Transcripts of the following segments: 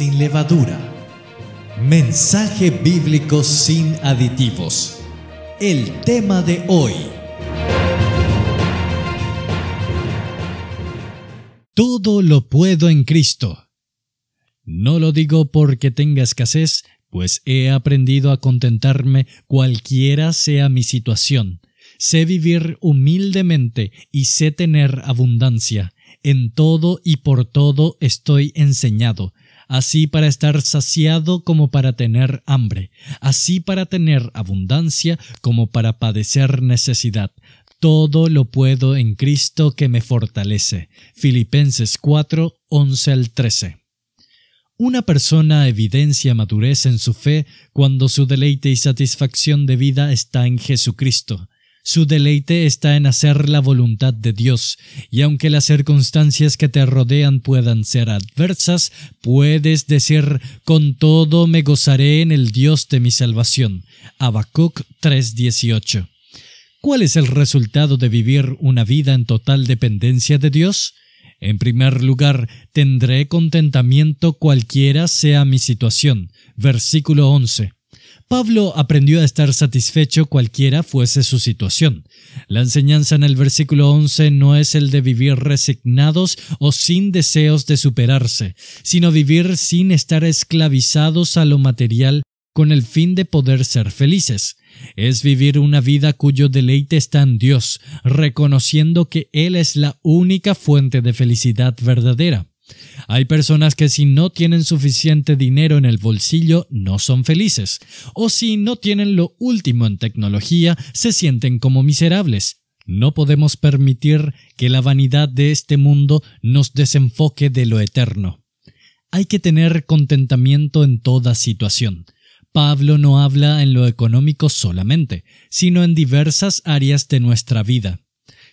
sin levadura. Mensaje bíblico sin aditivos. El tema de hoy. Todo lo puedo en Cristo. No lo digo porque tenga escasez, pues he aprendido a contentarme cualquiera sea mi situación. Sé vivir humildemente y sé tener abundancia. En todo y por todo estoy enseñado, así para estar saciado como para tener hambre, así para tener abundancia como para padecer necesidad. Todo lo puedo en Cristo que me fortalece. Filipenses 4, 11 al 13. Una persona evidencia madurez en su fe cuando su deleite y satisfacción de vida está en Jesucristo. Su deleite está en hacer la voluntad de Dios, y aunque las circunstancias que te rodean puedan ser adversas, puedes decir con todo me gozaré en el Dios de mi salvación. Habacuc 3:18. ¿Cuál es el resultado de vivir una vida en total dependencia de Dios? En primer lugar, tendré contentamiento cualquiera sea mi situación. Versículo 11. Pablo aprendió a estar satisfecho cualquiera fuese su situación. La enseñanza en el versículo 11 no es el de vivir resignados o sin deseos de superarse, sino vivir sin estar esclavizados a lo material con el fin de poder ser felices. Es vivir una vida cuyo deleite está en Dios, reconociendo que Él es la única fuente de felicidad verdadera. Hay personas que si no tienen suficiente dinero en el bolsillo no son felices, o si no tienen lo último en tecnología se sienten como miserables. No podemos permitir que la vanidad de este mundo nos desenfoque de lo eterno. Hay que tener contentamiento en toda situación. Pablo no habla en lo económico solamente, sino en diversas áreas de nuestra vida.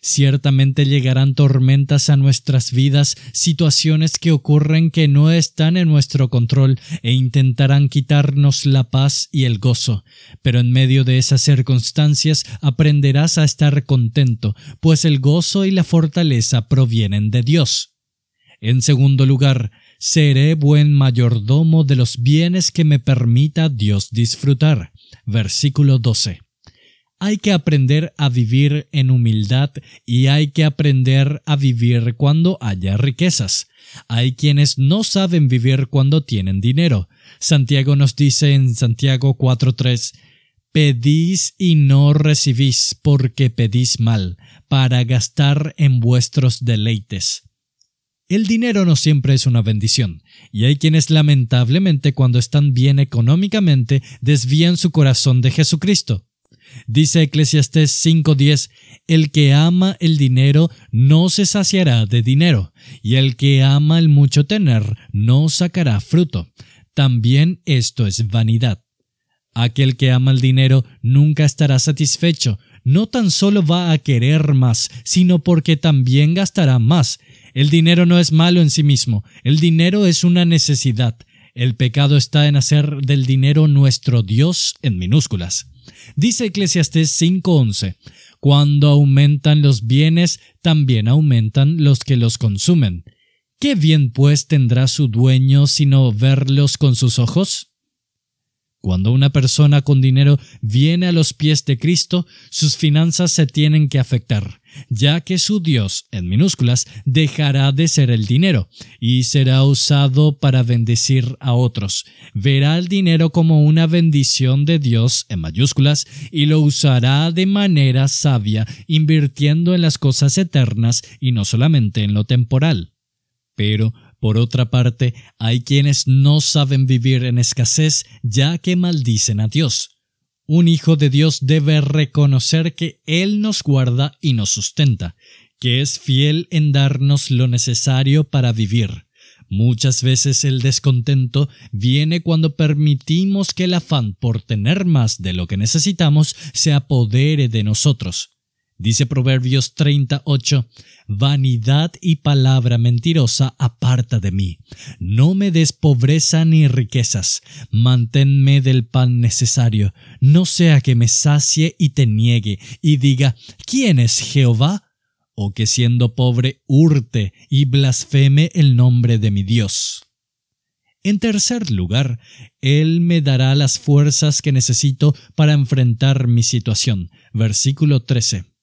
Ciertamente llegarán tormentas a nuestras vidas, situaciones que ocurren que no están en nuestro control e intentarán quitarnos la paz y el gozo. Pero en medio de esas circunstancias aprenderás a estar contento, pues el gozo y la fortaleza provienen de Dios. En segundo lugar, seré buen mayordomo de los bienes que me permita Dios disfrutar. Versículo 12. Hay que aprender a vivir en humildad y hay que aprender a vivir cuando haya riquezas. Hay quienes no saben vivir cuando tienen dinero. Santiago nos dice en Santiago 4.3 Pedís y no recibís porque pedís mal, para gastar en vuestros deleites. El dinero no siempre es una bendición, y hay quienes lamentablemente cuando están bien económicamente desvían su corazón de Jesucristo. Dice Eclesiastés 5:10, el que ama el dinero no se saciará de dinero, y el que ama el mucho tener no sacará fruto. También esto es vanidad. Aquel que ama el dinero nunca estará satisfecho, no tan solo va a querer más, sino porque también gastará más, el dinero no es malo en sí mismo, el dinero es una necesidad. El pecado está en hacer del dinero nuestro Dios en minúsculas. Dice Eclesiastés 5:11, Cuando aumentan los bienes, también aumentan los que los consumen. ¿Qué bien pues tendrá su dueño sino verlos con sus ojos? Cuando una persona con dinero viene a los pies de Cristo, sus finanzas se tienen que afectar ya que su Dios, en minúsculas, dejará de ser el dinero y será usado para bendecir a otros. Verá el dinero como una bendición de Dios, en mayúsculas, y lo usará de manera sabia, invirtiendo en las cosas eternas y no solamente en lo temporal. Pero, por otra parte, hay quienes no saben vivir en escasez ya que maldicen a Dios. Un hijo de Dios debe reconocer que Él nos guarda y nos sustenta, que es fiel en darnos lo necesario para vivir. Muchas veces el descontento viene cuando permitimos que el afán por tener más de lo que necesitamos se apodere de nosotros. Dice Proverbios 38, Vanidad y palabra mentirosa aparta de mí. No me des pobreza ni riquezas, manténme del pan necesario, no sea que me sacie y te niegue, y diga, ¿quién es Jehová? o que siendo pobre hurte y blasfeme el nombre de mi Dios. En tercer lugar, Él me dará las fuerzas que necesito para enfrentar mi situación. Versículo 13.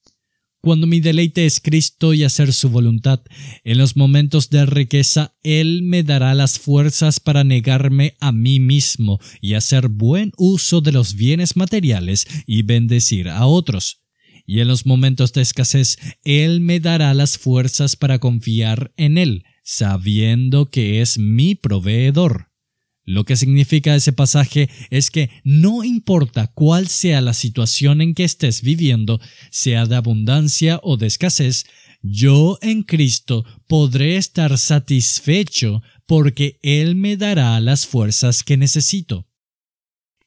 Cuando mi deleite es Cristo y hacer su voluntad, en los momentos de riqueza Él me dará las fuerzas para negarme a mí mismo y hacer buen uso de los bienes materiales y bendecir a otros. Y en los momentos de escasez Él me dará las fuerzas para confiar en Él, sabiendo que es mi proveedor. Lo que significa ese pasaje es que no importa cuál sea la situación en que estés viviendo, sea de abundancia o de escasez, yo en Cristo podré estar satisfecho porque Él me dará las fuerzas que necesito.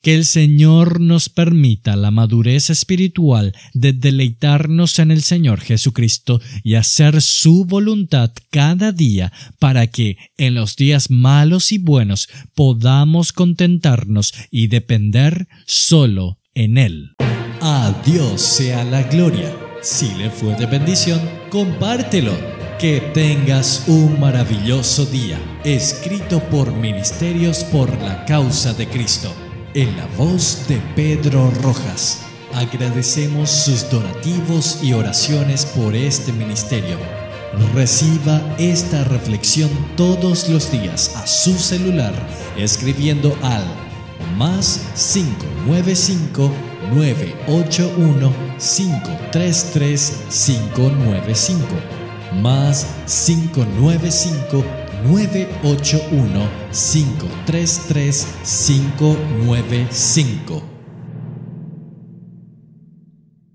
Que el Señor nos permita la madurez espiritual de deleitarnos en el Señor Jesucristo y hacer su voluntad cada día para que en los días malos y buenos podamos contentarnos y depender solo en Él. A Dios sea la gloria. Si le fue de bendición, compártelo. Que tengas un maravilloso día. Escrito por Ministerios por la Causa de Cristo en la voz de Pedro Rojas. Agradecemos sus donativos y oraciones por este ministerio. Reciba esta reflexión todos los días a su celular escribiendo al más 595 981 533 595 más 595 981 533 595